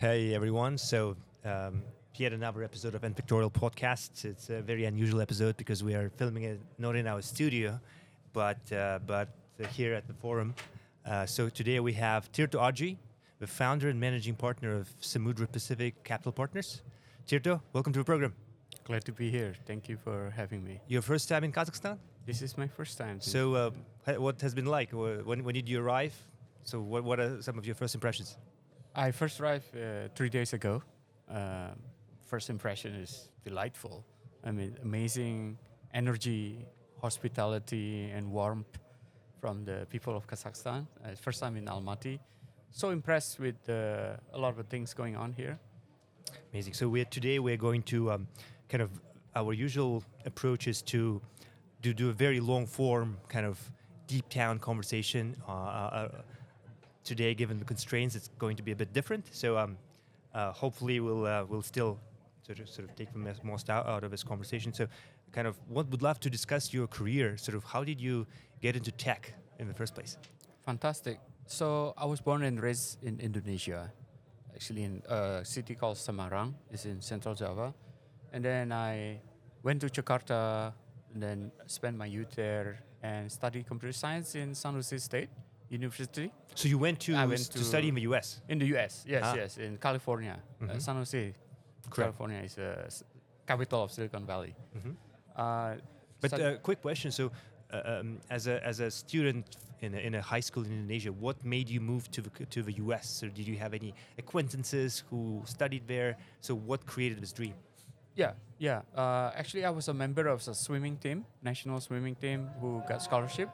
Hey everyone. So um, yet another episode of Pictorial Podcast. It's a very unusual episode because we are filming it not in our studio, but uh, but here at the forum. Uh, so today we have Tirto Adji, the founder and managing partner of Samudra Pacific Capital Partners. Tirto, welcome to the program. Glad to be here. Thank you for having me. Your first time in Kazakhstan? This is my first time. So, uh, what has been like? When, when did you arrive? So, what, what are some of your first impressions? I first arrived uh, three days ago. Uh, first impression is delightful. I mean, amazing energy, hospitality, and warmth from the people of Kazakhstan. Uh, first time in Almaty. So impressed with uh, a lot of things going on here. Amazing. So we're today we're going to um, kind of our usual approach is to do do a very long form kind of deep down conversation. Uh, uh, today, given the constraints, it's going to be a bit different. So um, uh, hopefully we'll uh, we'll still sort of sort of take the most out, of this conversation. So kind of what would love to discuss your career. Sort of how did you get into tech in the first place? Fantastic. So I was born and raised in Indonesia, actually in a city called Semarang. It's in Central Java, and then I went to Jakarta, and then spent my youth there and studied computer science in San Jose State University So you went to I went to to- study in the U.S. in the U.S. Yes, Ah. yes, in California, uh, Mhm. San Jose, California is the s- capital of Silicon Valley. Mhm. Uh, But stud- uh, quick question: So, uh, um, as a as a student in a, in a high school in Indonesia, what made you move to the to the U.S.? So, did you have any acquaintances who studied there? So, what created this dream? Yeah, yeah. Uh, actually, I was a member of the swimming team, national swimming team, who got scholarship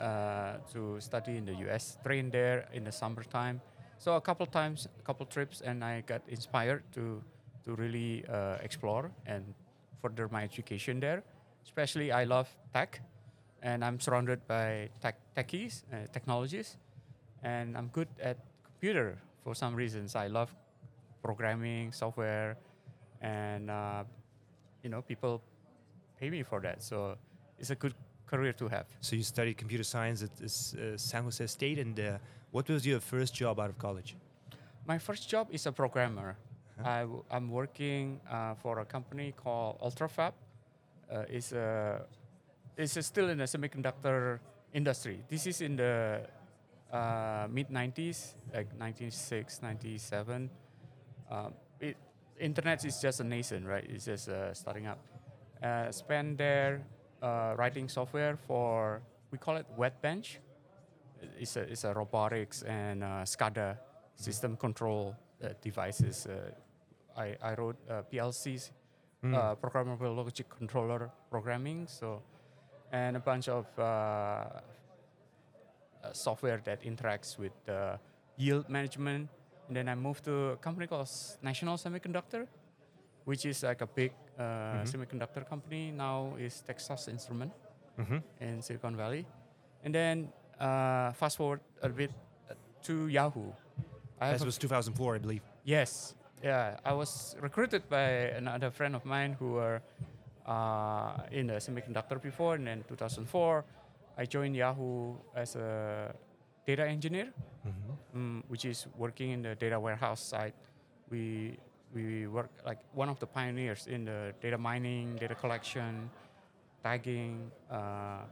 uh, to study in the U.S. Train there in the summertime. So a couple times, a couple trips, and I got inspired to to really uh, explore and further my education there. Especially, I love tech, and I'm surrounded by tech techies, uh, technologies, and I'm good at computer for some reasons. I love programming, software, and uh, you know people pay me for that. So it's a good career to have. So, you studied computer science at uh, San Jose State, and uh, what was your first job out of college? My first job is a programmer. Uh-huh. I w- I'm working uh, for a company called UltraFab. Uh, it's a it's a still in the semiconductor industry. This is in the uh, mid 90s, like 1996, 97. Um, it, internet is just a nascent, right? It's just uh, starting up. Uh, spent there uh, writing software for we call it wet bench. It's a it's a robotics and uh, SCADA system control uh, devices. Uh, I I wrote uh, PLCs, uh, programmable logic controller programming. So, and a bunch of uh, uh, software that interacts with uh, yield management. And then I moved to a company called National Semiconductor, which is like a big uh, Mhm. semiconductor company. Now is Texas Instrument Mm-hmm. in Silicon Valley. And then uh, fast forward a bit uh, to Yahoo. I a- was 2004, I believe. yes, yeah. I was recruited by another friend of mine who were uh, in the semiconductor before, and then 2004, I joined Yahoo as a data engineer, Mm-hmm. mm, which is working in the data warehouse side. We we work like one of the pioneers in the data mining, data collection, tagging. Uh,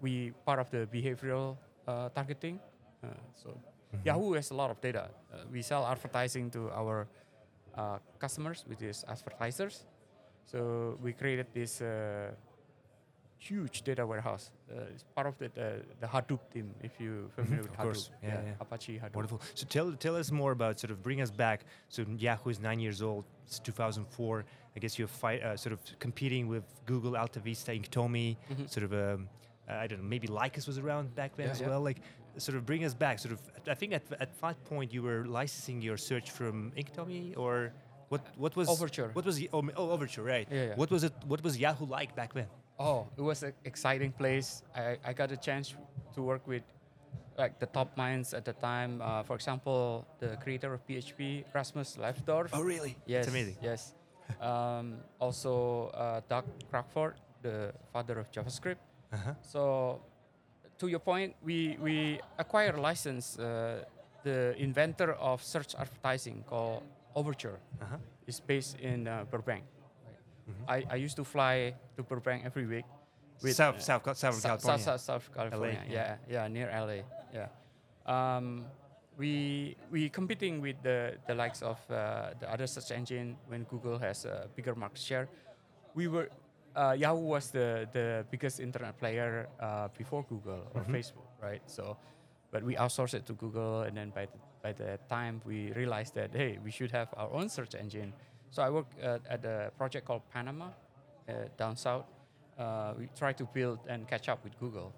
we part of the behavioral uh, targeting. Uh, so Mm-hmm. Yahoo has a lot of data. Uh, we sell advertising to our uh, customers, which is advertisers. So we created this uh, huge data warehouse. Uh, it's part of the, the, the Hadoop team, if you're familiar with of Hadoop. course. Yeah, yeah. Apache Hadoop. Wonderful. So tell tell us more about sort of bring us back. So Yahoo is nine years old. It's 2004. I guess you're fight, uh, sort of competing with Google, Alta Vista, Inktomi. Mhm. Sort of um, I don't know. Maybe Lycos was around back then Yeah, as yeah. well. Like sort of bring us back. Sort of I think at at that point you were licensing your search from Inktomi or what what was Overture. What was oh, oh Overture right? Yeah, yeah. What was it? What was Yahoo like back then? Oh, it was an exciting place. I, I got a chance to work with like the top minds at the time. Uh, for example, the creator of PHP, Rasmus Lerdorf. Oh really? yes, It's amazing. Yes. um, also, uh, Doug Crockford, the father of JavaScript. Uh-huh. So, to your point, we we acquire a license uh, the inventor of search advertising called Overture Uh-huh. is based in uh, Burbank. I, I used to fly to Burbank every week. with, South, South, South, South, California. South, South California. yeah. yeah. yeah, near LA. Yeah. Um, we we competing with the, the likes of uh, the other search engine when Google has a bigger market share. We were uh, Yahoo was the, the biggest internet player uh, before Google or Facebook, right? So, but we outsourced it to Google, and then by the, by the time we realized that hey, we should have our own search engine. So I work uh, at a project called Panama, uh, down south. Uh, we try to build and catch up with Google,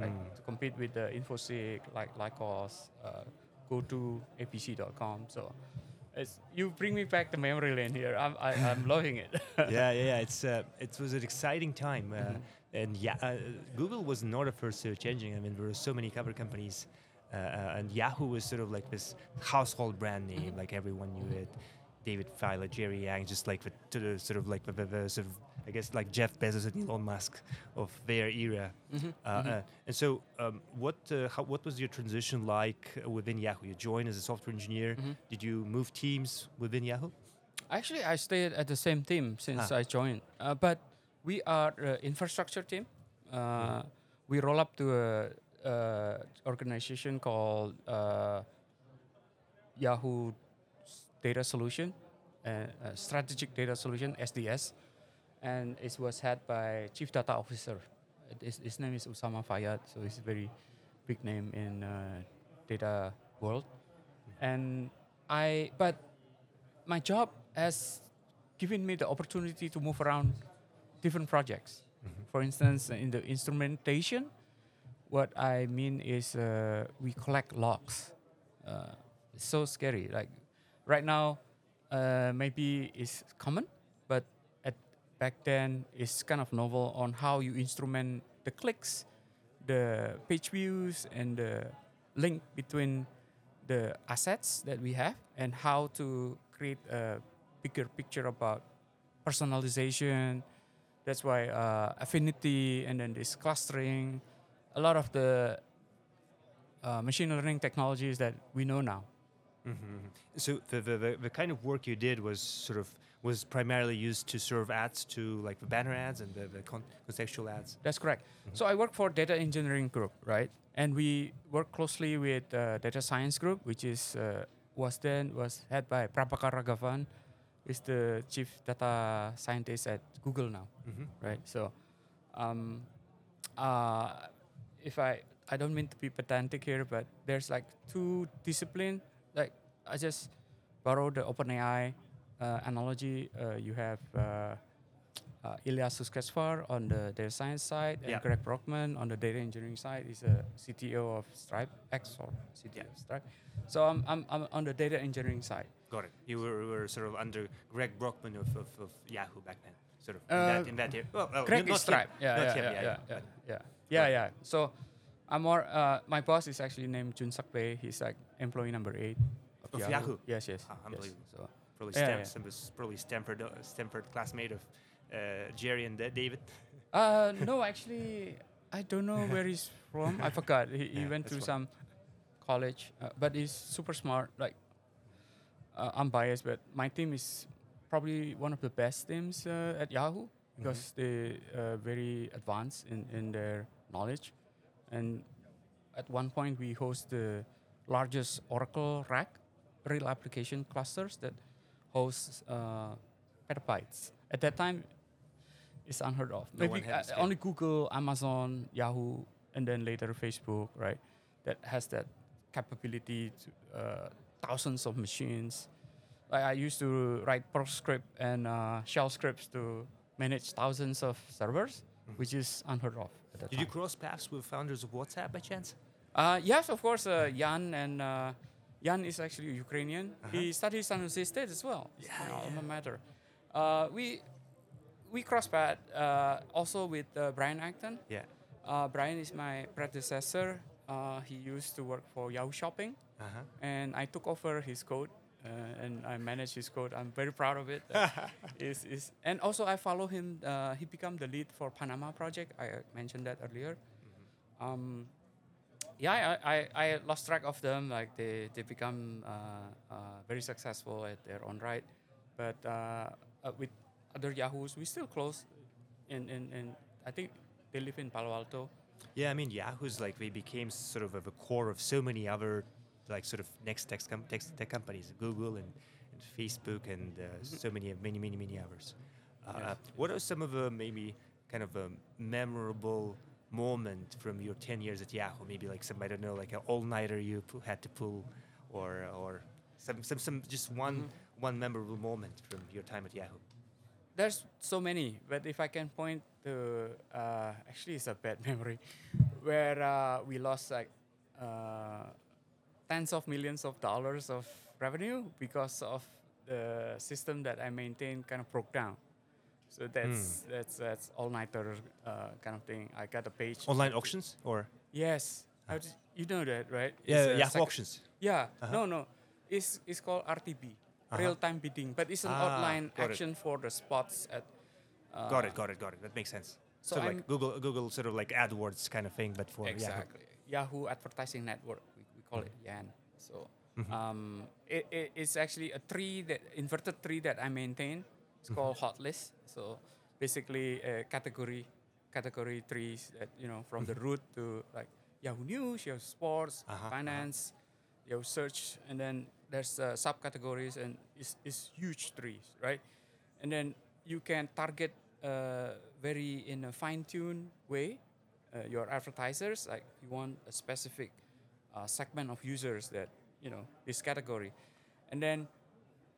right? To compete with the InfoSeek, like Lycos, uh, go to apc.com. So it's, you bring me back the memory lane here. I'm, I, I'm loving it. yeah, yeah, yeah. It's uh, it was an exciting time, uh, Mm-hmm. and yeah, uh, Google was not a first search engine. I mean, there were so many other companies, and Yahoo was sort of like this household brand name, Mm-hmm. like everyone knew it. David Filo, Jerry Yang, just like the, to the sort of like the, the, the sort of I guess like Jeff Bezos and Elon Musk of their era. Mhm, Uh, mhm. uh, and so, um, what uh, how, what was your transition like uh, within Yahoo? You joined as a software engineer. Mhm. Did you move teams within Yahoo? Actually, I stayed at the same team since Ah. I joined. Uh, but we are uh, infrastructure team. Uh, we roll up to a, a organization called uh, Yahoo Data Solution, uh, uh, Strategic Data Solution (SDS), and it was head by Chief Data Officer. His, his name is Usama Fayyad, so he's a very big name in uh, data world. And I, but my job has given me the opportunity to move around different projects. For instance, in the instrumentation, what I mean is uh, we collect logs. Uh, it's so scary. Like right now, uh, maybe it's common, but at back then it's kind of novel on how you instrument the clicks, the page views, and the link between the assets that we have and how to create a bigger picture about personalization. That's why uh, affinity and then this clustering, a lot of the uh, machine learning technologies that we know now. Mm-hmm. So the, the, the, kind of work you did was sort of was primarily used to serve ads to like the banner ads and the, the con- contextual ads. That's correct. So I work for data engineering group, right? And we work closely with uh, data science group, which is uh, was then was head by Prabhakar Raghavan, is the chief data scientist at Google now, Mm-hmm. right? So, um, uh, if I I don't mean to be pedantic here, but there's like two discipline. Like I just borrow the OpenAI uh, analogy. Uh, you have uh, uh, Ilya Sutskever on the data science side, and Yeah. Greg Brockman on the data engineering side. He's a CTO of Stripe, X or CTO Yeah. of Stripe. So I'm, I'm, I'm on the data engineering side. Got it. You were, were sort of under Greg Brockman of, of, of Yahoo back then, sort of in Uh, that in that. Well, well, Greg not is Stripe. Him, Yeah, not yeah, him, yeah, yeah, yeah, yeah. yeah, yeah, yeah, yeah. So I'm more. Uh, my boss is actually named Jun Sakbe. He's like employee number eight of, Of Yahoo? Yes, yes. Ah, yes. So Probably, Yeah, Stam- yeah. probably Stanford, uh, Stanford classmate of uh, Jerry and uh, David. Uh, no, actually, I don't know where he's from. I forgot. He, he Yeah, went to some college, uh, but he's super smart. Like, uh, I'm biased, but my team is probably one of the best teams uh, at Yahoo because they are very advanced in, in their knowledge. And at one point, we host the largest Oracle rack, real application clusters that hosts uh, petabytes. At that time, it's unheard of. No Maybe had the uh, only Google, Amazon, Yahoo, and then later Facebook, right? That has that capability to uh, thousands of machines. Like I used to write Perl script and uh, shell scripts to manage thousands of servers, which is unheard of at that Did you cross paths with founders of WhatsApp by chance? Uh, yes, of course. Uh, Jan and uh, Jan is actually Ukrainian. Uh-huh. He studied San Jose State as well. Yeah, yeah. alma mater. Uh, we we cross path uh, also with uh, Brian Acton. Yeah. Uh, Brian is my predecessor. Uh, he used to work for Yahoo Shopping, Uh-huh. and I took over his code. Uh, and I manage his code. I'm very proud of it. Uh, is is and also I follow him. Uh, he became the lead for Panama project. I mentioned that earlier. Um, yeah, I, I, I lost track of them. Like they they become uh, uh, very successful at their own right, but uh, uh, with other Yahoos, we still close. In, in, in I think they live in Palo Alto. Yeah, I mean Yahoo's like they became sort of a core of so many other like sort of next tech, com- tech, tech companies, Google and, and Facebook and uh, so many many many many others. Uh, Yes. What are some of the maybe kind of a memorable moment from your 10 years at Yahoo? Maybe like some I don't know like an all-nighter you pu- had to pull, or or some some, some just one one memorable moment from your time at Yahoo. There's so many, but if I can point to, uh, actually, it's a bad memory, where uh, we lost like uh, tens of millions of dollars of revenue because of the system that I maintained kind of broke down. So that's that's that's all nighter uh, kind of thing. I got a page. Online auctions or Yes, How did- you know that, right? Yeah a Yahoo auctions. Yeah, Uh-huh. no, no. It's it's called RTB, Uh-huh. real time bidding, but it's an Ah, outline got it. for the spots at. Uh, got it, got it, got it. That makes sense. so like Google, Google sort of like AdWords kind of thing, but for Exactly. Yahoo Advertising Network, we, we call it YAN. So Mm-hmm. um, it, it, it's actually a tree that inverted tree that I maintain. It's Mm-hmm. called hot list. So basically a category category trees that you know from the root to like Yahoo News, Yahoo Sports, Mm-hmm. Uh-huh, uh-huh. Finance, Yahoo Search, and then there's uh, subcategories and it's, it's huge trees, right? And then you can target uh, very in a fine-tuned way uh, your advertisers. Like you want a specific uh, segment of users that you know this category, and then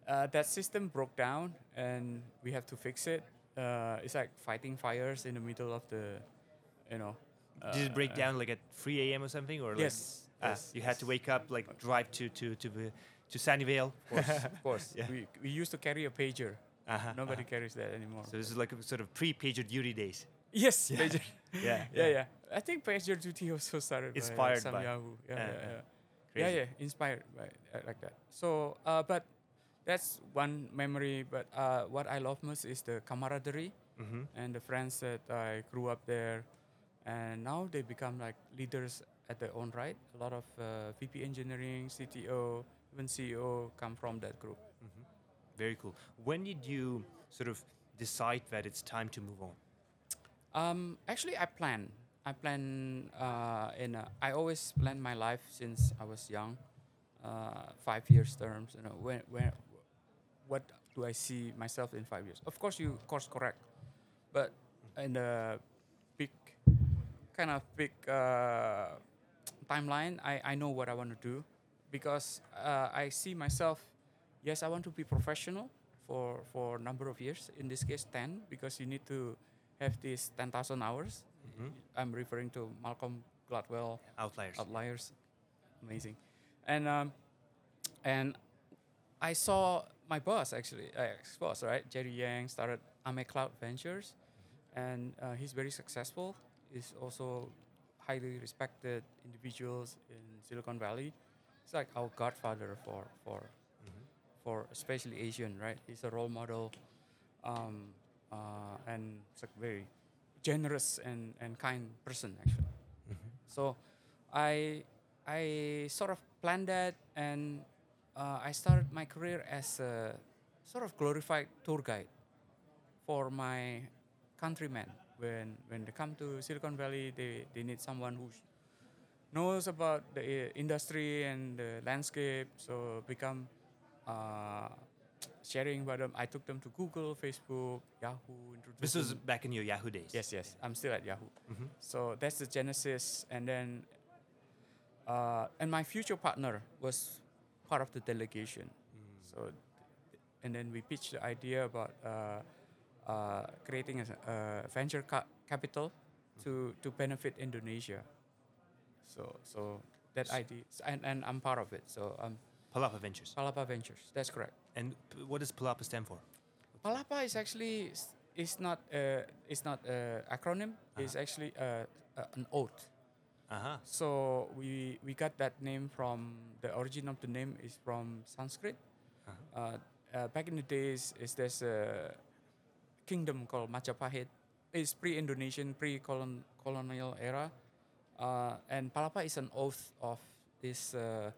uh, that system broke down and we have to fix it. Uh, it's like fighting fires in the middle of the, you know. Did it break uh, down like at 3 a.m. or something, or like, Yes. ah, yes, you had to wake up, like drive to to to to Sunnyvale? Of course, of course. Yeah. We, we used to carry a pager. Uh-huh, Nobody uh-huh. carries that anymore. So this is like a sort of pre-pager duty days. yes, Yeah. pager. Yeah, yeah, yeah. I think pager duty also started Inspired by, some by- Yahoo. Yeah, uh, yeah, uh, yeah. Yeah, yeah, inspired by uh, like that. So, uh, but that's one memory. But uh, what I love most is the camaraderie Mm-hmm. and the friends that I grew up there, and now they become like leaders at their own right. A lot of uh, VP engineering, CTO, even CEO come from that group. Mm-hmm. Very cool. When did you sort of decide that it's time to move on? Um, actually, I plan. I plan uh, in. A, I always plan my life since I was young, uh, five years terms. You know, when, when, what do I see myself in five years? Of course, you course correct, but in the big, kind of big uh, timeline, I, I know what I want to do, because uh, I see myself. Yes, I want to be professional for for a number of years. In this case, ten, because you need to have these 10,000 hours. Mhm. I'm referring to Malcolm Gladwell Outliers. Outliers. Amazing. And um, and I saw my boss actually, uh, ex-boss, right? Jerry Yang started Ame Cloud Ventures, and uh, he's very successful. He's also highly respected individuals in Silicon Valley. It's like our godfather for for Mhm. for especially Asian, right? He's a role model, um, uh, and it's a very generous and, and kind person actually. Mhm. So, I I sort of planned that, and uh, I started my career as a sort of glorified tour guide for my countrymen. When when they come to Silicon Valley, they, they need someone who knows about the uh, industry and the landscape. So become uh, sharing about them. I took them to Google, Facebook, Yahoo. This was back in your Yahoo days. yes, yes. I'm still at Yahoo. Mhm. So that's the genesis, and then, uh, and my future partner was part of the delegation. So, and then we pitched the idea about uh, uh, creating a, a venture ca- capital to to benefit Indonesia. So so that idea, and, and I'm part of it. So um, Palapa Ventures. Palapa Ventures. That's correct. And p- what does Palapa stand for? Palapa is actually s- is not uh, it's not an acronym. It's actually uh, uh, an oath. Uh-huh. So we we got that name from the origin of the name is from Sanskrit. Uh-huh. Uh, uh, back in the days, is there's a kingdom called Majapahit. It's pre-Indonesian, pre-colonial era, Uh, and Palapa is an oath of this uh,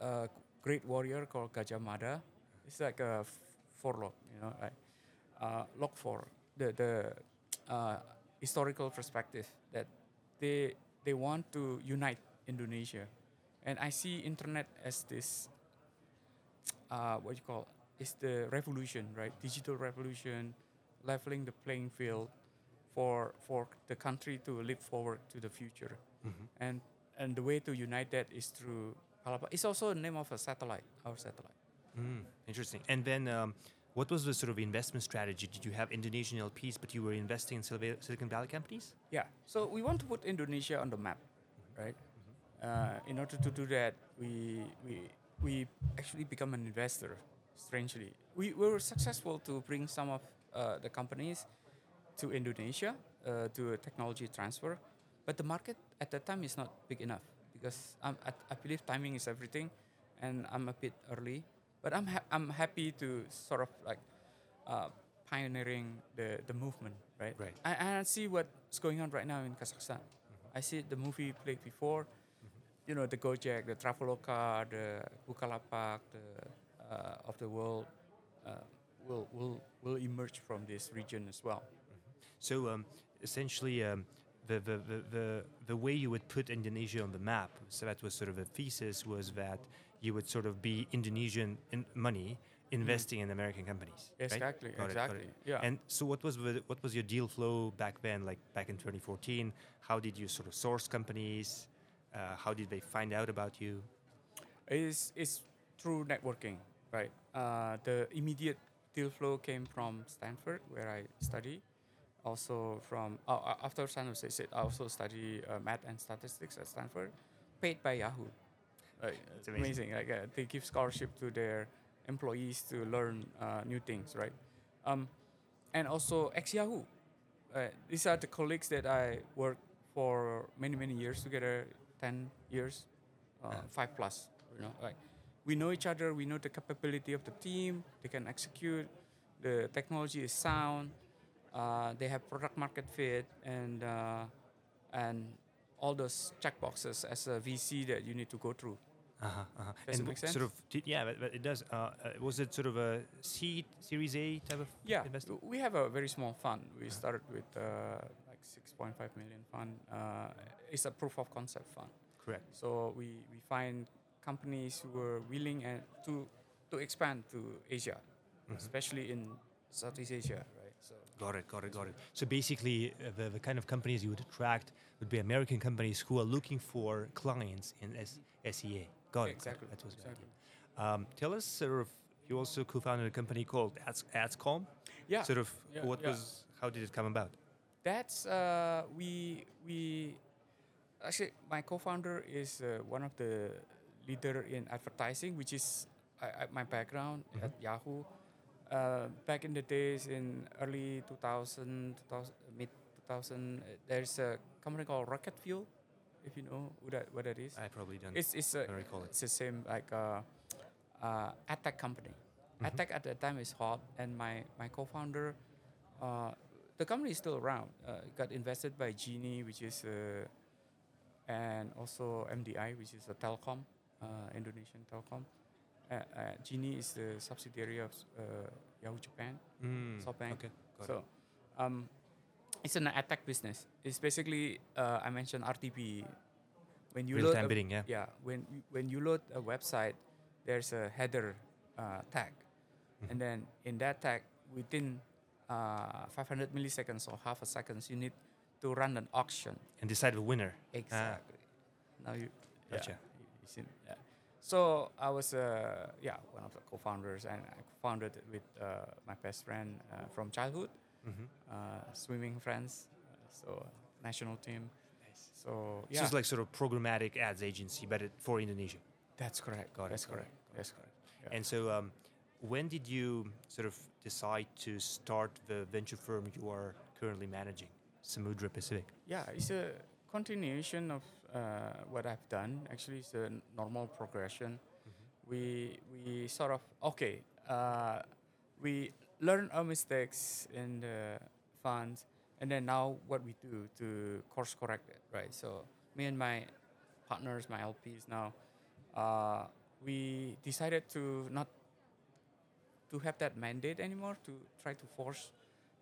uh, great warrior called Gajah Mada. It's like a f- forlog, you know, like uh, log for the the uh, historical perspective that they they want to unite Indonesia, and I see internet as this uh, what you call is the revolution, right? Digital revolution, leveling the playing field for for the country to leap forward to the future, and and the way to unite that is through Palapa. It's also the name of a satellite, our satellite. Mm, interesting. And then, um, what was the sort of investment strategy? Did you have Indonesian LPs, but you were investing in Silicon Valley companies? Yeah. So we want to put Indonesia on the map, right? Uh, in order to do that, we we we actually become an investor. Strangely, we, we were successful to bring some of uh, the companies to Indonesia uh, to a technology transfer, but the market at that time is not big enough because I, I believe timing is everything, and I'm a bit early. But I'm ha- I'm happy to sort of like uh, pioneering the, the movement, right? Right. I, and I see what's going on right now in Kazakhstan. I see the movie played before, you know, the Gojek, the Traveloka, the Bukalapak, the uh, of the world uh, will will will emerge from this region as well. So um, essentially, um, the, the, the, the, the way you would put Indonesia on the map, so that was sort of a thesis, was that you would sort of be Indonesian in money investing in American companies. Exactly, got exactly. it. Yeah. And so, what was what was your deal flow back then? Like back in 2014, how did you sort of source companies? Uh, how did they find out about you? It's, it's through networking, right? Uh, the immediate deal flow came from Stanford, where I study. Also from uh, uh, after San Jose State, I also study uh, math and statistics at Stanford, paid by Yahoo. Right, it's amazing. amazing. Like uh, they give scholarship to their employees to learn uh, new things, right? Um, and also ex Yahoo. Uh, these are the colleagues that I worked for many many years together, ten years, uh, five plus. You know, like we know each other. We know the capability of the team. They can execute. The technology is sound. Uh, they have product market fit and uh, and all those check boxes as a VC that you need to go through. Uh-huh, uh-huh. Does it and make w- sort of, yeah, but, but it does. Uh, uh, was it sort of a seed, Series A type of Yeah, investment? we have a very small fund. We started with uh, like 6.5 million fund. Uh, it's a proof of concept fund. Correct. So we, we find companies who are willing and to to expand to Asia, Mm-hmm. especially in Southeast Asia, right? So Got it, got it, got it. So basically, uh, the, the kind of companies you would attract would be American companies who are looking for clients in S- SEA. Got it. Exactly, That was exactly. Um, tell us, sort of, you also co-founded a company called Ads, Adskom. yeah, Sort of, yeah, what yeah. was, how did it come about? that's uh, we we actually my co-founder is uh, one of the leader in advertising, which is I, I, my background Mm-hmm. at Yahoo. Uh, back in the days in early 2000, 2000 mid 2000, uh, there's a company called Rocket Fuel, if you know what that, what that is. I probably don't. It's it's a, don't recall it. it's the same like uh, uh, ad tech company. Mm-hmm. Ad tech at the time is hot, and my my co-founder, uh, the company is still around. Uh, got invested by Genie, which is uh, and also MDI, which is a telecom, uh, Indonesian telecom. Uh, uh, Genie is the subsidiary of uh, Yahoo Japan. Mm, SoftBank. Okay, got it. So, um, it's an ad tech business. It's basically uh, I mentioned RTP. When you load Real-time a- bidding, yeah. yeah, when when you load a website, there's a header uh, tag, Mm-hmm. and then in that tag, within uh, 500 milliseconds or half a second, you need to run an auction. And decide the winner. Exactly. Now you, yeah, Gotcha. you- you see- yeah. So I was, uh, yeah, one of the co-founders, and I founded it with uh, my best friend uh, from childhood, Mm-hmm. uh, swimming friends, uh, so national team. So So yeah, it's like sort of programmatic ads agency, but it, for Indonesia. that's correct. Got that's got it, correct. That's correct. Yeah. And so, um, when did you sort of decide to start the venture firm you are currently managing, Samudra Pacific? Yeah, it's a continuation of uh, what I've done. Actually, it's a normal progression. We we sort of okay. Uh, we learn our mistakes in the funds, and then now what we do to course correct it, right? So me and my partners, my LPs now, uh, we decided to not to have that mandate anymore to try to force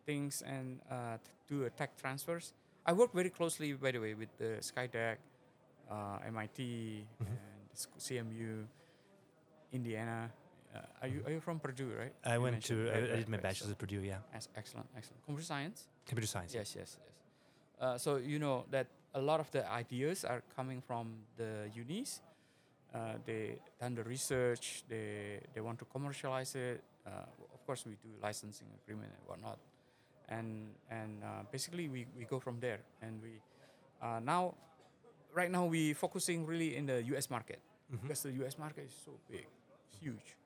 things and uh, do a tech transfers. I work very closely, by the way, with the Skydeck, uh, MIT, and CMU, Indiana. Uh, are you are you from Purdue, right? I You went to, I, I did my bachelor's at Purdue, yeah. Ex- excellent, excellent. Computer science. Computer science. Yes, yes, yes. Uh, so you know that a lot of the ideas are coming from the unis. Uh, they done the research. They they want to commercialize it. Uh, of course, we do licensing agreement and whatnot, and and uh, basically we, we go from there. And we uh, now, right now we focusing really in the U.S. market Mhm. because the U.S. market is so big, huge,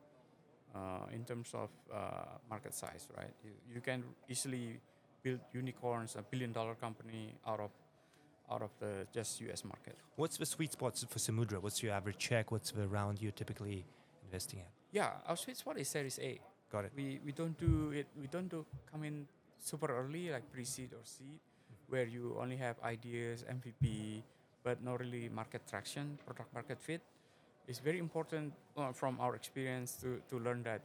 uh, in terms of uh, market size, right? You, you can easily build unicorns, a billion dollar company out of out of the just U.S. market. What's the sweet spot for Samudra? What's your average check? What's the round you're typically investing at? Yeah, our sweet spot is Series A. Got it. We we don't do it. We don't do come in super early like pre-seed or seed, where you only have ideas, MVP, but not really market traction, product market fit. It's very important uh, from our experience to to learn that.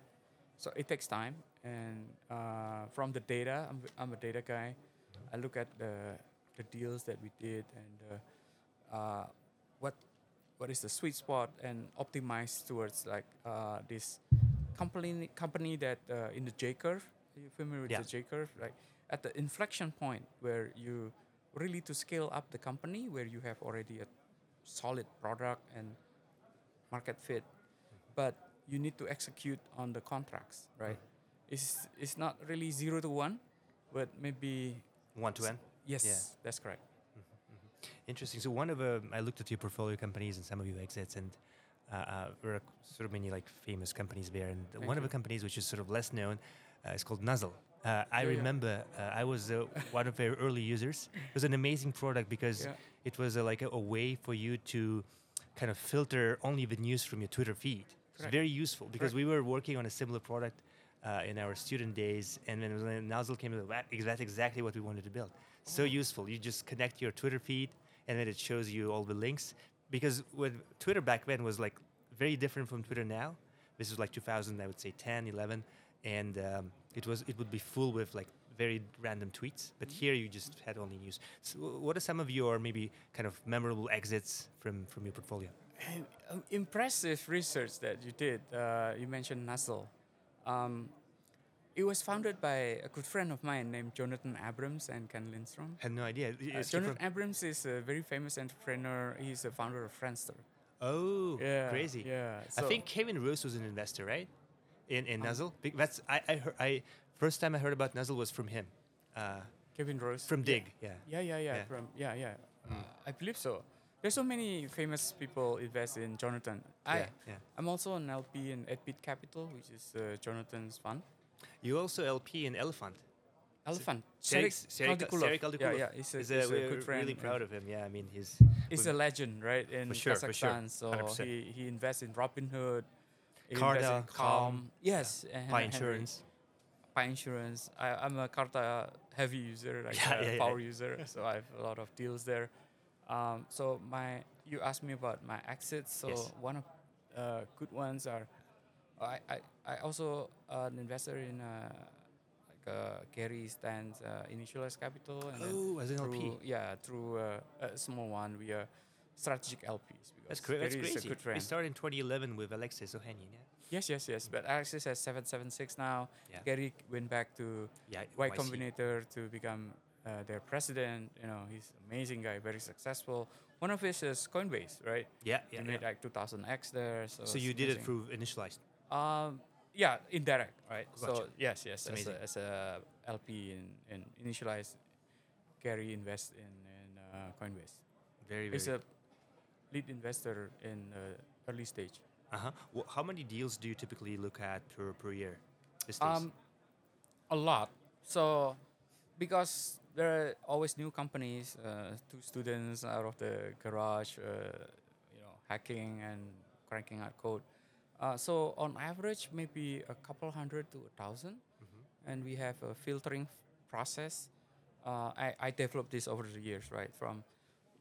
So it takes time, and uh, from the data, I'm, I'm a data guy. I look at the the deals that we did and uh, uh, what what is the sweet spot and optimize towards like uh, this company company that uh, in the J curve. Are you familiar with Yeah. the J curve? Like at the inflection point where you really to scale up the company where you have already a solid product and market fit, but you need to execute on the contracts, right? It's it's not really zero to one, but maybe One to N? yes, that's correct. Interesting. So one of the I looked at your portfolio companies and some of your exits, and uh, uh, there are sort of many like famous companies there. And Thank one of the companies which is sort of less known uh, is called Nuzzle. Uh, I Yeah, yeah. remember uh, I was uh, one of their early users. It was an amazing product because Yeah. it was uh, like a, a way for you to kind of filter only the news from your Twitter feed. It's very useful because Correct. we were working on a similar product uh, in our student days, and then when Nuzzle came, that- that's exactly what we wanted to build. So useful. You just connect your Twitter feed, and then it shows you all the links. Because with Twitter back then was like very different from Twitter now. This was like 2000, I would say 10, 11, and um, it was it would be full with like very random tweets. But here you just had only news. So what are some of your maybe kind of memorable exits from from your portfolio? Uh, impressive research that you did. Uh, you mentioned Nuzzle. Um, it was founded by a good friend of mine named Jonathan Abrams and Ken Lindstrom. I Had no idea. Uh, Jonathan Abrams is a very famous entrepreneur. He's the founder of Friendster. oh, Yeah, crazy. Yeah, I think Kevin Rose was an investor, right? In in Um, Nuzzle. That's I I, heard, I first time I heard about Nuzzle was from him, uh, Kevin Rose from Yeah. Digg. Yeah. Yeah, yeah, yeah. Yeah. From yeah, yeah. Uh, I believe so. There's so many famous people invest in Jonathan. I yeah, yeah. I'm also an LP in Edbit Capital, which is uh, Jonathan's fund. You also LP in Elephant. Elephant. Serik- Serik Serik- Kaldikulov. Yeah, yeah. He's a, He's he's a, a good friend. really proud of him. Yeah, I mean he's He's a legend, right? In For sure, for sure. Kazakhstan. So 100%. he, he invests in Robinhood. he invests in Calm, Calm. Yes. and Pie Henry- Insurance. Pie Insurance. I, I'm a Carta heavy user, like Yeah, a yeah, yeah. power user. So I have a lot of deals there. Um, so my, you asked me about my exits. So Yes. one of uh, good ones are, I, I, I also uh, an investor in uh, like uh, Garry Tan's uh, Initialized Capital. And Oh, as an LP. through, yeah, through uh, a small one, we are strategic LPs. That's great. That's crazy. a good We started in 2011 with Alexis Ohanian. Yeah. Yes, yes, yes. But Alexis has 776 now. Yeah. Garry went back to Yeah. Y YC. Combinator to become uh, their president. You know, he's amazing guy, very successful. One of his is Coinbase, right? Yeah, he yeah. made yeah. like 2000x there. So, So you did it through Initialized. Um, yeah, indirect, right? Gotcha. So yes, yes, as a, as a LP in, in initialized, Garry invest in, in uh, Coinbase. Very, very. He's a lead investor in uh, early stage. Uh-huh. Well, how many deals do you typically look at per, per year? Um, a lot. So, because there are always new companies, uh, two students out of the garage, uh, you know, hacking and cranking out code. Uh, so on average, maybe a couple hundred to a 1000 Mhm. and we have a filtering f- process. Uh, I, I developed this over the years, right? From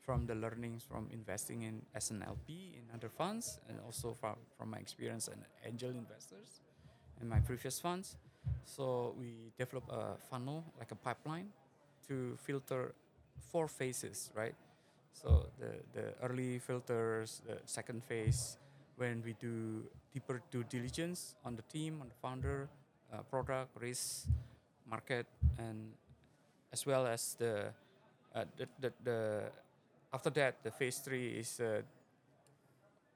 from the learnings from investing in SNLP in other funds, and also from from my experience in angel investors in my previous funds. So we develop a funnel like a pipeline to filter four phases, right? So the the early filters, the second phase, when we do deeper due diligence on the team, on the founder, uh, product, risk, market, and as well as the, uh, the, the, the after that the phase three is uh,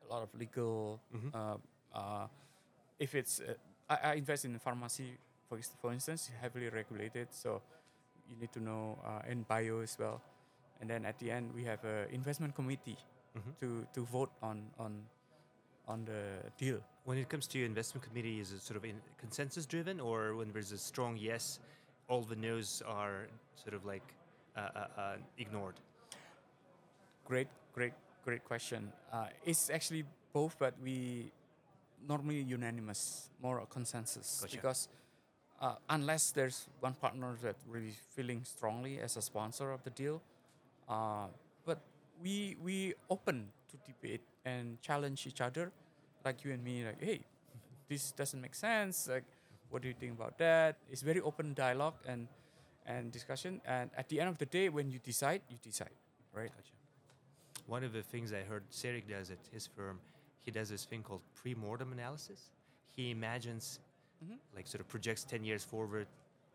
a lot of legal. Mhm. Uh, uh, if it's uh, I, I invest in pharmacy for for instance heavily regulated, so you need to know uh, in bio as well. And then at the end we have a investment committee Mhm. to to vote on on on the deal. When it comes to your investment committee, is it sort of in consensus driven, or when there's a strong yes, all the no's are sort of like uh, uh, uh, ignored? Great, great, great question. Uh, it's actually both, but we normally unanimous, more a consensus Gotcha. because uh, unless there's one partner that really feeling strongly as a sponsor of the deal, uh, but we we open to debate and challenge each other, like you and me, like hey, this doesn't make sense. Like, what do you think about that? It's very open dialogue and and discussion. And at the end of the day, when you decide, you decide, right? Gotcha. One of the things I heard Serik does at his firm, he does this thing called pre-mortem analysis. He imagines, Mhm. like, sort of projects ten years forward,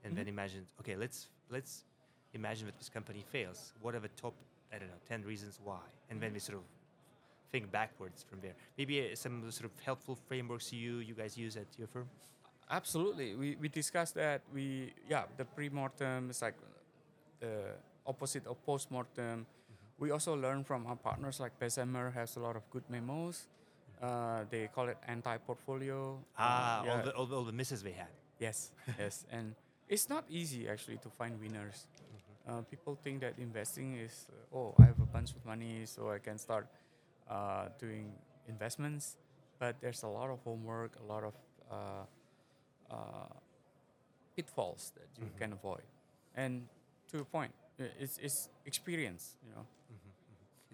and then Mhm. imagines, okay, let's let's imagine that this company fails. What are the top, I don't know, ten reasons why, and then we sort of think backwards from there. Maybe uh, some of the sort of helpful frameworks you you guys use at your firm. Absolutely. We, we discussed that. We yeah, the pre-mortem is like the opposite of post-mortem. We also learn from our partners like Bessemer has a lot of good memos. Uh, they call it anti-portfolio. Uh, Ah, all the all, the- all the misses we had. yes, yes, and it's not easy actually to find winners. Uh, people think that investing is uh, oh I have a bunch of money so I can start uh, doing investments, but there's a lot of homework, a lot of uh, uh, pitfalls that you Mhm. can avoid. And to a point, it's, it's experience, you know.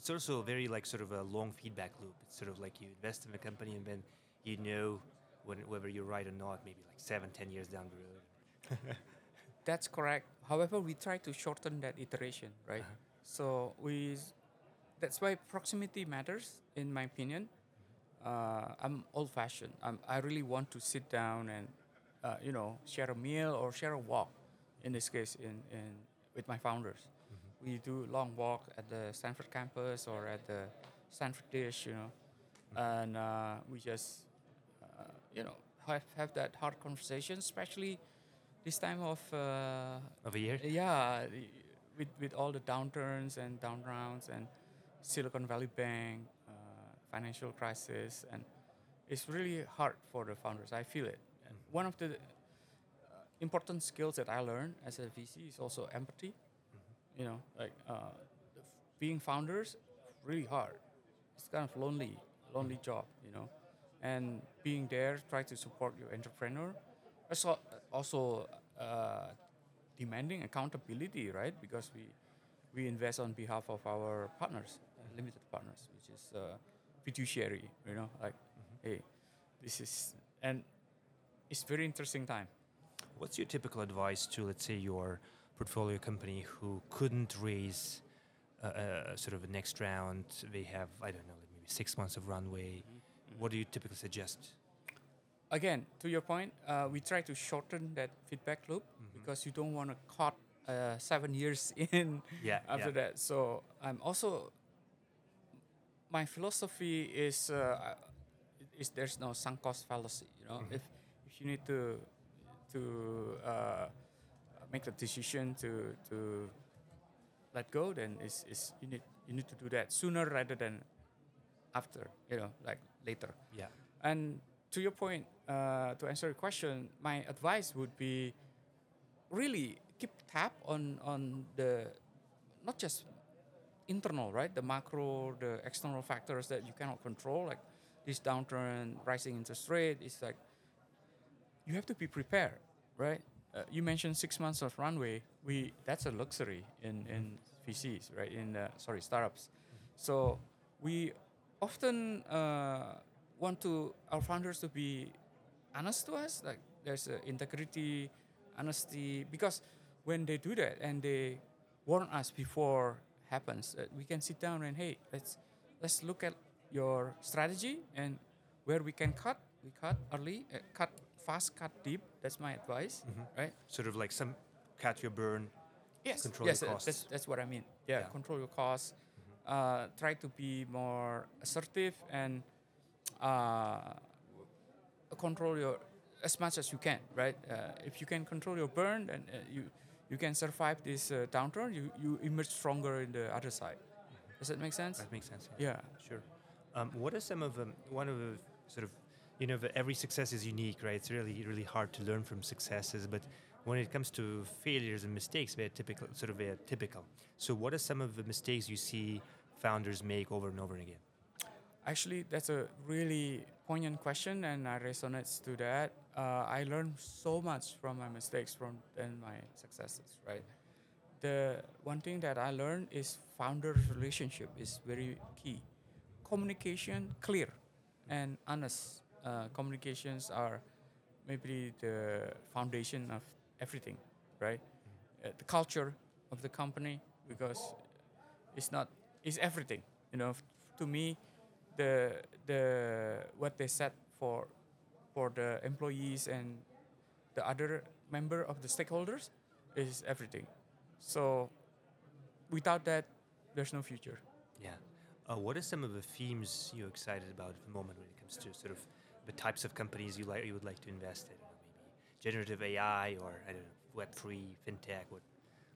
It's also a very like sort of a long feedback loop. It's sort of like you invest in a company and then you know when, whether you're right or not, maybe like seven, ten years down the road. That's correct. However, we try to shorten that iteration, right? Uh-huh. So we, that's why proximity matters, in my opinion. Uh, I'm old-fashioned. I'm, I really want to sit down and, uh, you know, share a meal or share a walk. In this case, in, in with my founders, we do long walk at the Stanford campus or at the Stanford Dish, you know, and uh, we just, uh, you know, have have that hard conversation, especially this time of uh, Of a year? yeah, with with all the downturns and down rounds and Silicon Valley Bank, uh, financial crisis, and it's really hard for the founders. I feel it. And one of the uh, important skills that I learned as a VC is also empathy. You know, like uh, being founders, really hard. It's kind of lonely, lonely job. You know, and being there, try to support your entrepreneur. Also, also uh, demanding accountability, right? Because we we invest on behalf of our partners, uh, limited partners, which is uh, fiduciary. You know, like, hey, this is and it's very interesting time. What's your typical advice to, let's say, your portfolio company who couldn't raise a, sort of a next round? They have, I don't know, maybe six months of runway. What do you typically suggest? Again, to your point, uh, we try to shorten that feedback loop because you don't want to cut uh, seven years in Yeah. after yeah. that. So I'm also my philosophy is uh, is there's no sunk cost fallacy. You know, Mhm. if if you need to to uh, make the decision to to let go, then it's, it's you need you need to do that sooner rather than after. You know, like later. Yeah. And to your point, uh, to answer your question, my advice would be really keep tap on on the not just internal, right? The macro, the external factors that you cannot control, like this downturn, rising interest rate. It's like you have to be prepared, right? Uh, you mentioned six months of runway. We that's a luxury in in VCs, right? In uh, sorry startups. So we often uh, want to our founders to be honest to us. Like there's uh, integrity, honesty, because when they do that and they warn us before happens, uh, we can sit down and hey, let's let's look at your strategy and where we can cut. We cut early, uh, cut fast, cut deep. That's my advice, right? Sort of like some cut your burn. Yes, Control yes, your costs. that's that's what I mean. Yeah, Yeah. control your costs. Uh, try to be more assertive and uh, control your as much as you can. Right? Uh, if you can control your burn, and uh, you you can survive this uh, downturn. You you emerge stronger in the other side. Does that make sense? That makes sense. Yeah. Sure. Um, what are some of them? One of the sort of, you know, every success is unique, right? It's really, really hard to learn from successes. But when it comes to failures and mistakes, they're typical, sort of they're typical. So, what are some of the mistakes you see founders make over and over again? Actually, that's a really poignant question, and I resonate to that. Uh, I learned so much from my mistakes from and my successes. Right. The one thing that I learned is founders' relationship is very key. Communication clear and honest. Uh, communications are maybe the foundation of everything, right? Uh, the culture of the company because it's not it's everything. You know, f- to me, the the what they set for for the employees and the other member of the stakeholders is everything. So without that, there's no future. Yeah. Uh, what are some of the themes you're excited about at the moment when it comes to sort of the types of companies you like you would like to invest in? Maybe generative AI or I don't know, Web three, fintech. What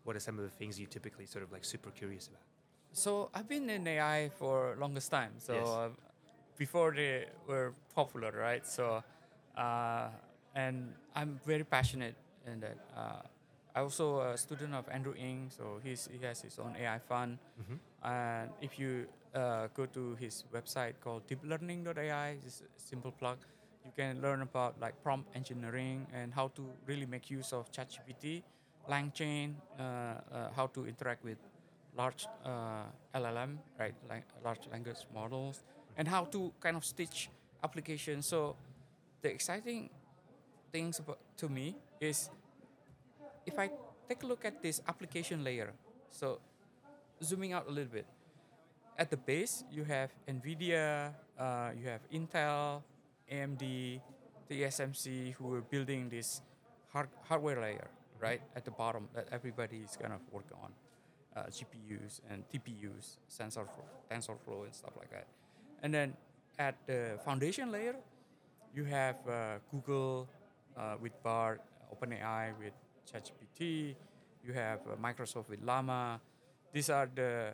what are some of the things you typically sort of like super curious about? So I've been in AI for longest time. So Yes. uh, before they were popular, right? So uh, and I'm very passionate in that. Uh, I also a student of Andrew Ng, so he's, he has his own AI fund. And if you uh, go to his website called deeplearning.ai, just a simple plug, you can learn about like prompt engineering and how to really make use of ChatGPT, LangChain, uh, uh, how to interact with large uh, LLM, right, like large language models, and how to kind of stitch applications. So the exciting things about, to me is if I take a look at this application layer, so zooming out a little bit, at the base you have NVIDIA, uh, you have Intel, AMD, the TSMC who are building this hard, hardware layer, right, at the bottom that everybody is kind of working on, uh, GPUs and TPUs, sensor TensorFlow and stuff like that. And then at the foundation layer, you have uh, Google uh, with Bard, OpenAI with ChatGPT, you have uh, Microsoft with Llama. These are the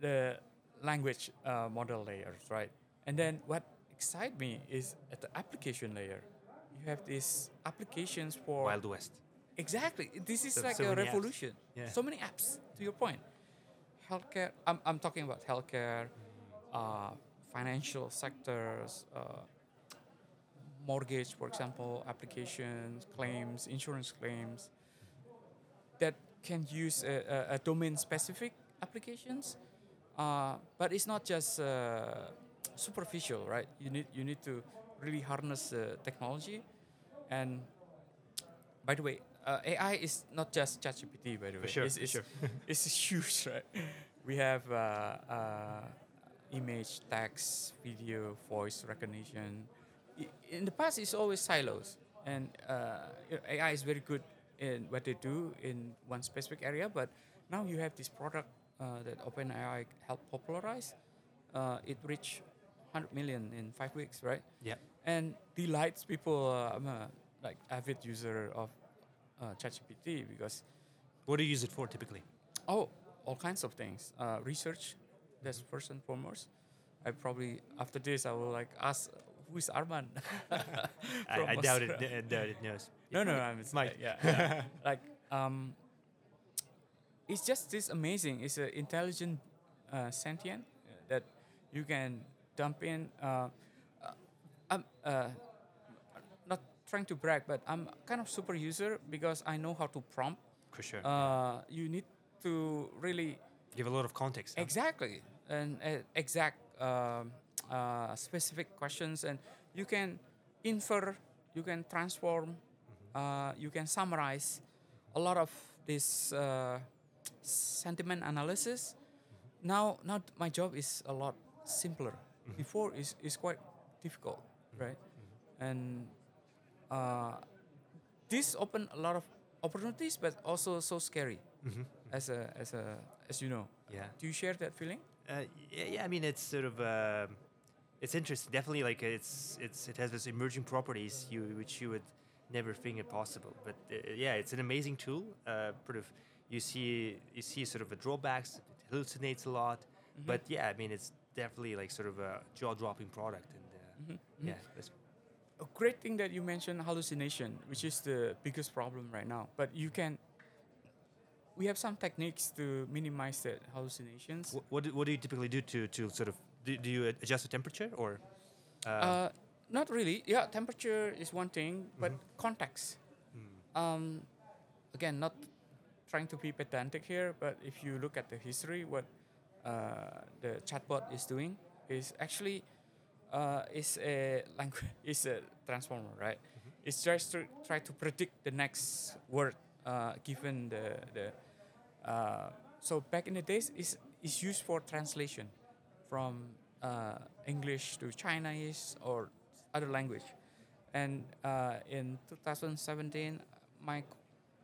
the language uh, model layers, right? And then what excites me is at the application layer, you have these applications for Wild West. Exactly. This is So- like so a revolution. Yeah. So many apps, to your point. Healthcare, I'm, I'm talking about healthcare, uh, financial sectors, uh, mortgage, for example, applications, claims, insurance claims that can use a, a, a domain specific applications. Uh, but it's not just uh, superficial, right? You need, you need to really harness the technology and by the way, uh, AI is not just ChatGPT. By the way, sure, it's, for it's, sure. it's huge, right? We have uh, uh, image, text, video, voice recognition. In the past, it's always silos, and uh, AI is very good in what they do in one specific area. But now you have this product uh, that OpenAI helped popularize. Uh, it reached 100 million in five weeks, right? Yeah. and delights people. Uh, I'm a like avid user of uh, ChatGPT because What do you use it for typically? oh, all kinds of things. Uh, research, that's first and foremost. I probably after this I will like ask who is Arman. I, I doubt it. I doubt it knows. No, no, I'm it's Might. Yeah, yeah. like um, it's just this amazing. It's an intelligent, uh, sentient that you can dump in. Uh, uh, um, uh, not trying to brag, but I'm kind of super user because I know how to prompt. For sure. Uh, you need to really Give a lot of context. huh? exactly and uh, exact um, uh, specific questions, and you can infer, you can transform, uh, you can summarize a lot of this uh, sentiment analysis. Now, now my job is a lot simpler. Before is is quite difficult, right? And uh, this opened a lot of opportunities, but also so scary Mhm. as a as a as you know. Yeah. Do you share that feeling? Uh, yeah, yeah, I mean, it's sort of um it's interesting. Definitely, like it's it's it has this emerging properties you which you would never think it possible. But uh, yeah, it's an amazing tool. Uh, sort of you see you see sort of the drawbacks. It hallucinates a lot, but yeah, I mean, it's definitely like sort of a jaw-dropping product. And uh, Mhm, yeah, that's, A great thing that you mentioned hallucination, which is the biggest problem right now. But you can. We have some techniques to minimize the hallucinations. wh- what do, what do you typically do to to sort of do, do you adjust the temperature or? Uh, Uh, not really. Yeah, temperature is one thing, but context. mm, Um, again, not trying to be pedantic here, but if you look at the history, what uh, the chatbot is doing is actually uh, is a language is a transformer, right? It's just to try to predict the next word uh, given the the. Uh, so back in the days, is is used for translation from uh, English to Chinese or other language. And uh, in 2017, my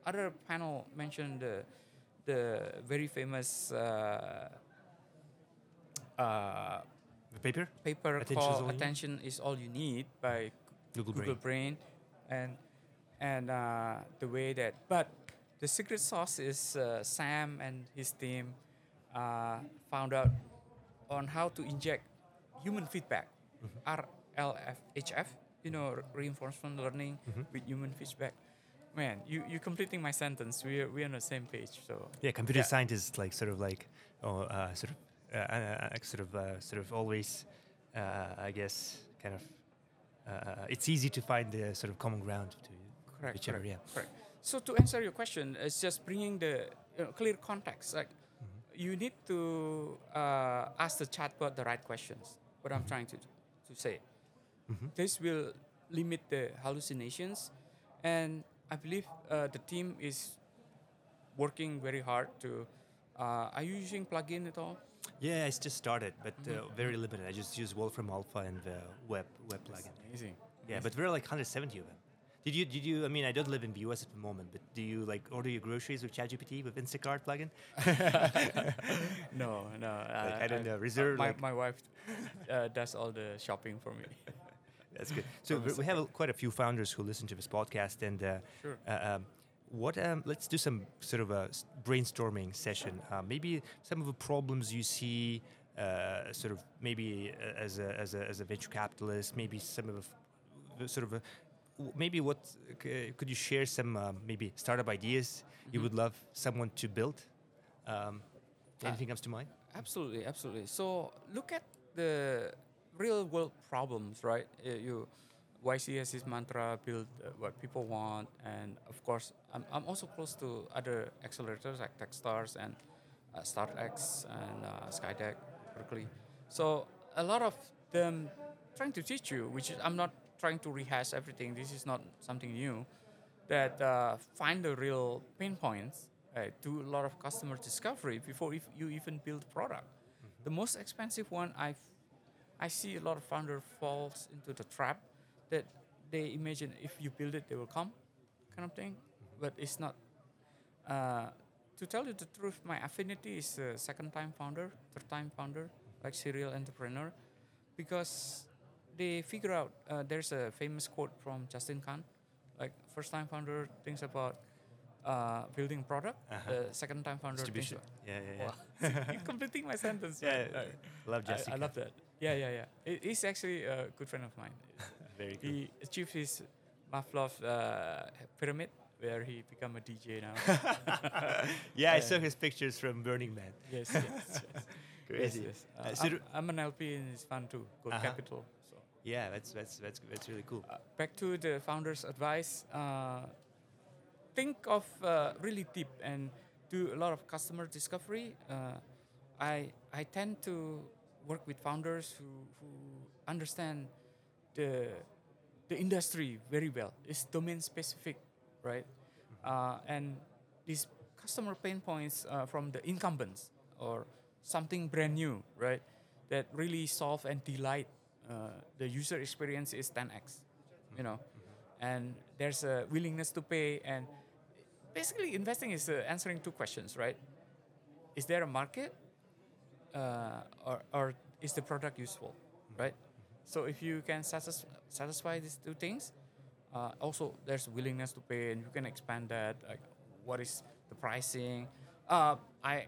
other panel mentioned the, the very famous uh, uh, the paper, paper Attention is called All You Need? "Attention Is All You Need" by Google, Google Brain. Brain, and and uh, the way that, but the secret sauce is uh, Sam and his team uh, found out on how to inject human feedback, RLFHF, you know, reinforcement learning Mhm. with human feedback. Man, you you completing my sentence. We're we're on the same page. So Yeah, computer Yeah. scientists like sort of like oh, uh, sort of uh, uh, uh, sort of uh, sort of always, uh, I guess, kind of. Uh, it's easy to find the sort of common ground to correct, whichever. correct. Yeah. Correct. So to answer your question, it's just bringing the you know, clear context. Like you need to uh, ask the chatbot the right questions. What I'm trying to to say. Mhm. This will limit the hallucinations, and I believe uh, the team is working very hard to. Uh, are you using plugin at all? Yeah, it's just started, but uh, Mhm. very limited. I just use Wolfram Alpha and the web web plugin. Amazing. Yeah, but we're like 170 of them. Did you did you? I mean, I don't live in the US at the moment, but do you like order your groceries with ChatGPT with Instacart plugin? no, no. Uh, I don't I- know, reserve, My, like- my wife uh, does all the shopping for me. That's good. So we have a, quite a few founders who listen to this podcast, and uh, Sure. uh, um, what? Um, let's do some sort of a brainstorming session. Uh, maybe some of the problems you see, uh, sort of maybe uh, as a, as a as a venture capitalist, maybe some of the, sort of a, maybe what could you share some um, maybe startup ideas you Mhm. would love someone to build? Um, Uh, anything comes to mind? Absolutely, absolutely. So look at the real world problems, right? You YC has mantra, build uh, what people want, and of course, I'm, I'm also close to other accelerators like TechStars and uh, StartX and uh, Skydeck, Berkeley. So a lot of them trying to teach you, which is I'm not trying to rehash everything. This is not something new. That uh, find the real pain points, uh, do a lot of customer discovery before if you even build product. The most expensive one I've I see a lot of founder falls into the trap that they imagine if you build it, they will come, kind of thing. But it's not. Uh, to tell you the truth, my affinity is uh, second time founder, third time founder, like serial entrepreneur, because they figure out uh, there's a famous quote from Justin Kan, like first time founder thinks about uh, building product, Uh-huh. the second time founder thinks about Yeah, yeah, yeah. Wow. You're completing my sentence. Yeah, man. Uh, Love I, I love that. Yeah, yeah, yeah. He- He's actually a good friend of mine. Very good. He achieved his Maslow uh, pyramid, where he become a DJ now. yeah, I saw his pictures from Burning Man. yes, yes, yes. Crazy. Yes, yes. Uh, I'm, I'm an LP in his fund too, Gold Uh-huh. Capital. So Yeah, that's that's that's that's really cool. Uh, back to the founder's advice. Uh, think of uh, really deep and do a lot of customer discovery. Uh, I I tend to work with founders who, who understand the the industry very well. It's domain specific, right? Uh, and these customer pain points uh, from the incumbents or something brand new, right? That really solve and delight uh, the user experience is 10x, you know, and there's a willingness to pay. And basically, investing is uh, answering two questions, right? Is there a market, uh, or, or is the product useful, right? So if you can satis- satisfy these two things, uh, also there's willingness to pay, and you can expand that. Like, what is the pricing? Uh, I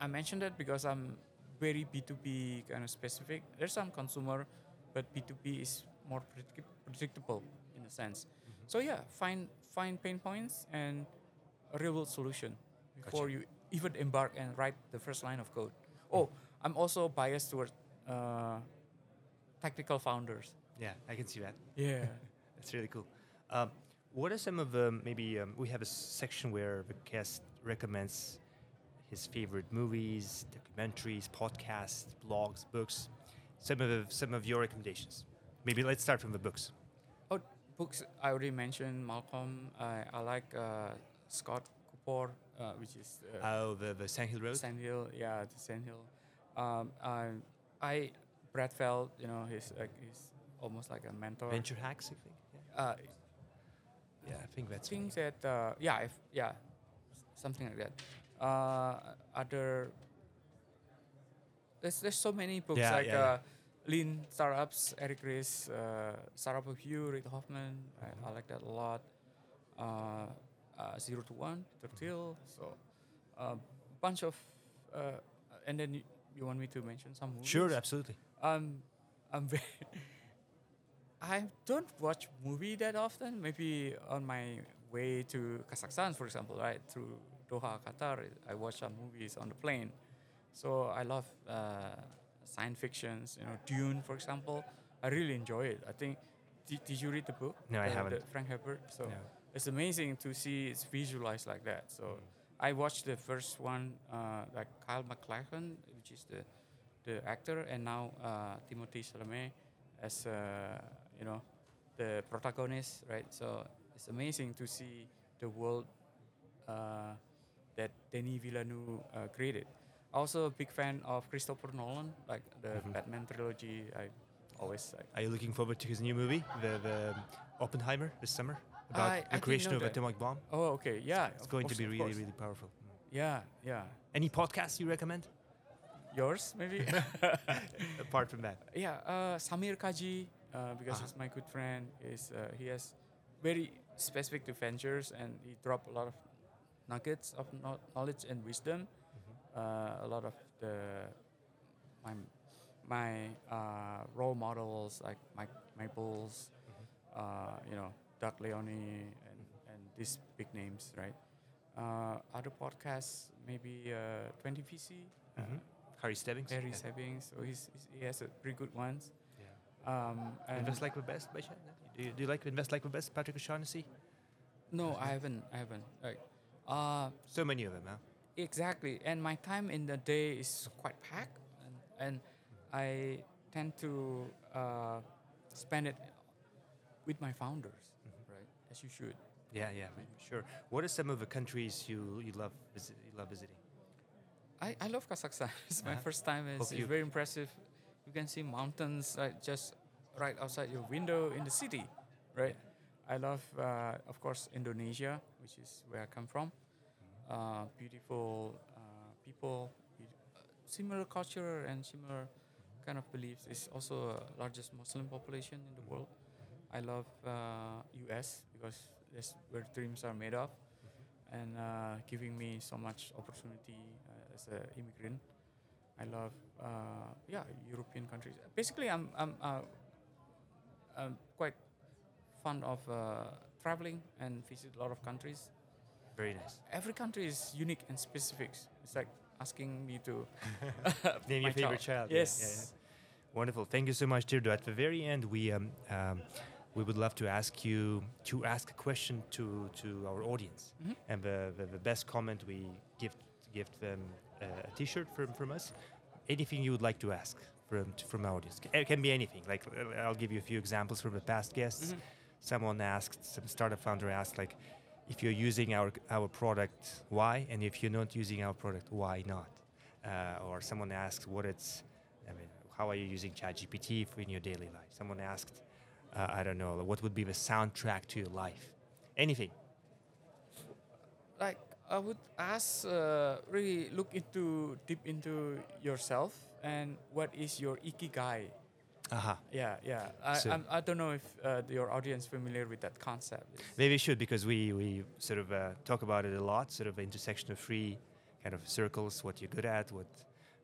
I mentioned that because I'm very B2B kind of specific. There's some consumer, but B2B is more predict- predictable in a sense. So yeah, find find pain points and a real world solution before you even embark and write the first line of code. Oh, I'm also biased towards uh, technical founders. Yeah, I can see that. Yeah. That's really cool. Um, what are some of the maybe um, we have a section where the guest recommends his favorite movies, documentaries, podcasts, blogs, books. Some of the, some of your recommendations. Maybe let's start from the books. Oh, books I already mentioned Malcolm. I, I like uh, Scott Kupor, uh, which is uh, Oh, the the Sand Hill Road. Sandhill. Yeah, the Sandhill. Um, I, I Brad Feld. You know, he's like he's almost like a mentor. Venture hacks, I think. Yeah, Uh, yeah I think that's. things that uh, yeah, if, yeah, something like that. Uh, other there's there's so many books Yeah, like yeah, uh, Lean Startups, Eric Ries, uh, Startup of You, Reid Hoffman. I, I like that a lot. Uh, Zero to One, Peter Thiel. So a bunch of uh, and then you, you want me to mention some movies? Sure, absolutely. Um, I'm very. I don't watch movie that often. Maybe on my way to Kazakhstan, for example, right through Doha, Qatar, I watch some movies on the plane. So I love uh, science fictions. You know, Dune, for example. I really enjoy it. I think. Did, did you read the book? No, I haven't. Frank Herbert. So No. It's amazing to see it's visualized like that. So I watched the first one, uh, like Kyle MacLachlan, which is the the actor, and now uh, Timothée Chalamet as uh, you know the protagonist, right? So it's amazing to see the world uh, that Denis Villeneuve uh, created. Also a big fan of Christopher Nolan, like the Mhm. Batman trilogy. I always like. Are you looking forward to his new movie, the, the Oppenheimer, this summer, about I- I the didn't creation of that. atomic bomb? Oh, okay, yeah. It's going to be really, really powerful. Yeah, yeah. Any podcasts you recommend Yours maybe. apart from that? Yeah, uh, Samir Kaji, uh, because Uh-huh. he's my good friend, is uh, he has very specific to ventures and he dropped a lot of nuggets of kno- knowledge and wisdom. Uh, a lot of the my my uh, role models like Mike Maples, uh, you know, Doug Leone, and, and these big names, right? Uh, other podcasts, maybe uh, 20 VC, uh. Harry Stebbings. Harry yeah. Stebbings, so he's, he's, he has a pretty good ones. Yeah. Um, and Invest like the best, by chance? Do you, do you like Invest like the best, Patrick O'Shaughnessy? no, I haven't, I haven't. Like, uh, So many of them, huh? exactly. And my time in the day is quite packed, and, and I tend to uh, spend it with my founders? As you should. Yeah, yeah, sure. What are some of the countries you, you love visit, you love visiting? I, I love Kazakhstan. it's my Uh-huh. first time. It's, it's very impressive. You can see mountains like just right outside your window in the city, right? I love, uh, of course, Indonesia, which is where I come from. Uh, beautiful uh, people, beau- uh, similar culture and similar kind of beliefs. It's also the largest Muslim population in the world. I love uh, U.S. because that's where dreams are made of, and uh, giving me so much opportunity uh, as an immigrant. I love, uh, yeah, European countries. Basically, I'm I'm uh, I'm quite fond of uh, traveling and visit a lot of countries. Very nice. Every country is unique and specific. It's like asking me to Name your favorite child. yeah, Yes. yeah, yeah. Wonderful. Thank you so much, Tirto. At the very end, we um, um, we would love to ask you to ask a question to, to our audience. Mhm. And the, the, the best comment we give give them uh, a T-shirt from, from us. Anything you would like to ask from from our audience. It can be anything. Like uh, I'll give you a few examples from the past guests. Mhm. Someone asked, some startup founder asked, like, if you're using our our product, why? And if you're not using our product, why not? Uh, or someone asked what it's, I mean, how are you using ChatGPT in your daily life? Someone asked, uh, I don't know, what would be the soundtrack to your life? Anything. like I would ask, uh, really look into deep into yourself and what is your ikigai. Aha. Yeah, yeah. I, So- I'm, I don't know if uh, your audience familiar with that concept. It's- Maybe should because we, we sort of uh, talk about it a lot, sort of intersection of three kind of circles, what you're good at, what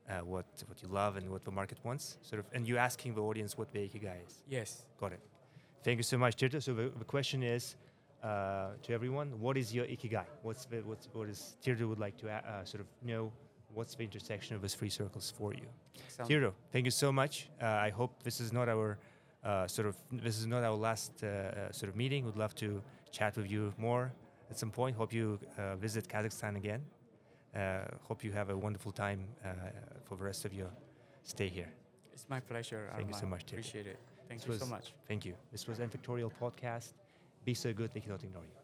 uh, what what you love, and what the market wants. Sort of, and you asking the audience what the ikigai is. Yes. Got it. Thank you so much, Tirto. So the, the question is uh, to everyone: What is your ikigai? What's the, what's what is Tirto would like to uh, sort of know? What's the intersection of those three circles for you? Sound- Tirto, thank you so much. Uh, I hope this is not our uh, sort of this is not our last uh, uh, sort of meeting. Would love to chat with you more at some point. Hope you uh, visit Kazakhstan again. Uh, hope you have a wonderful time uh, for the rest of your stay here. It's my pleasure. Thank you so much, Tim. Appreciate it. Thank This you so much. Thank you. This was nFactorial Podcast. Be so good they cannot ignore you.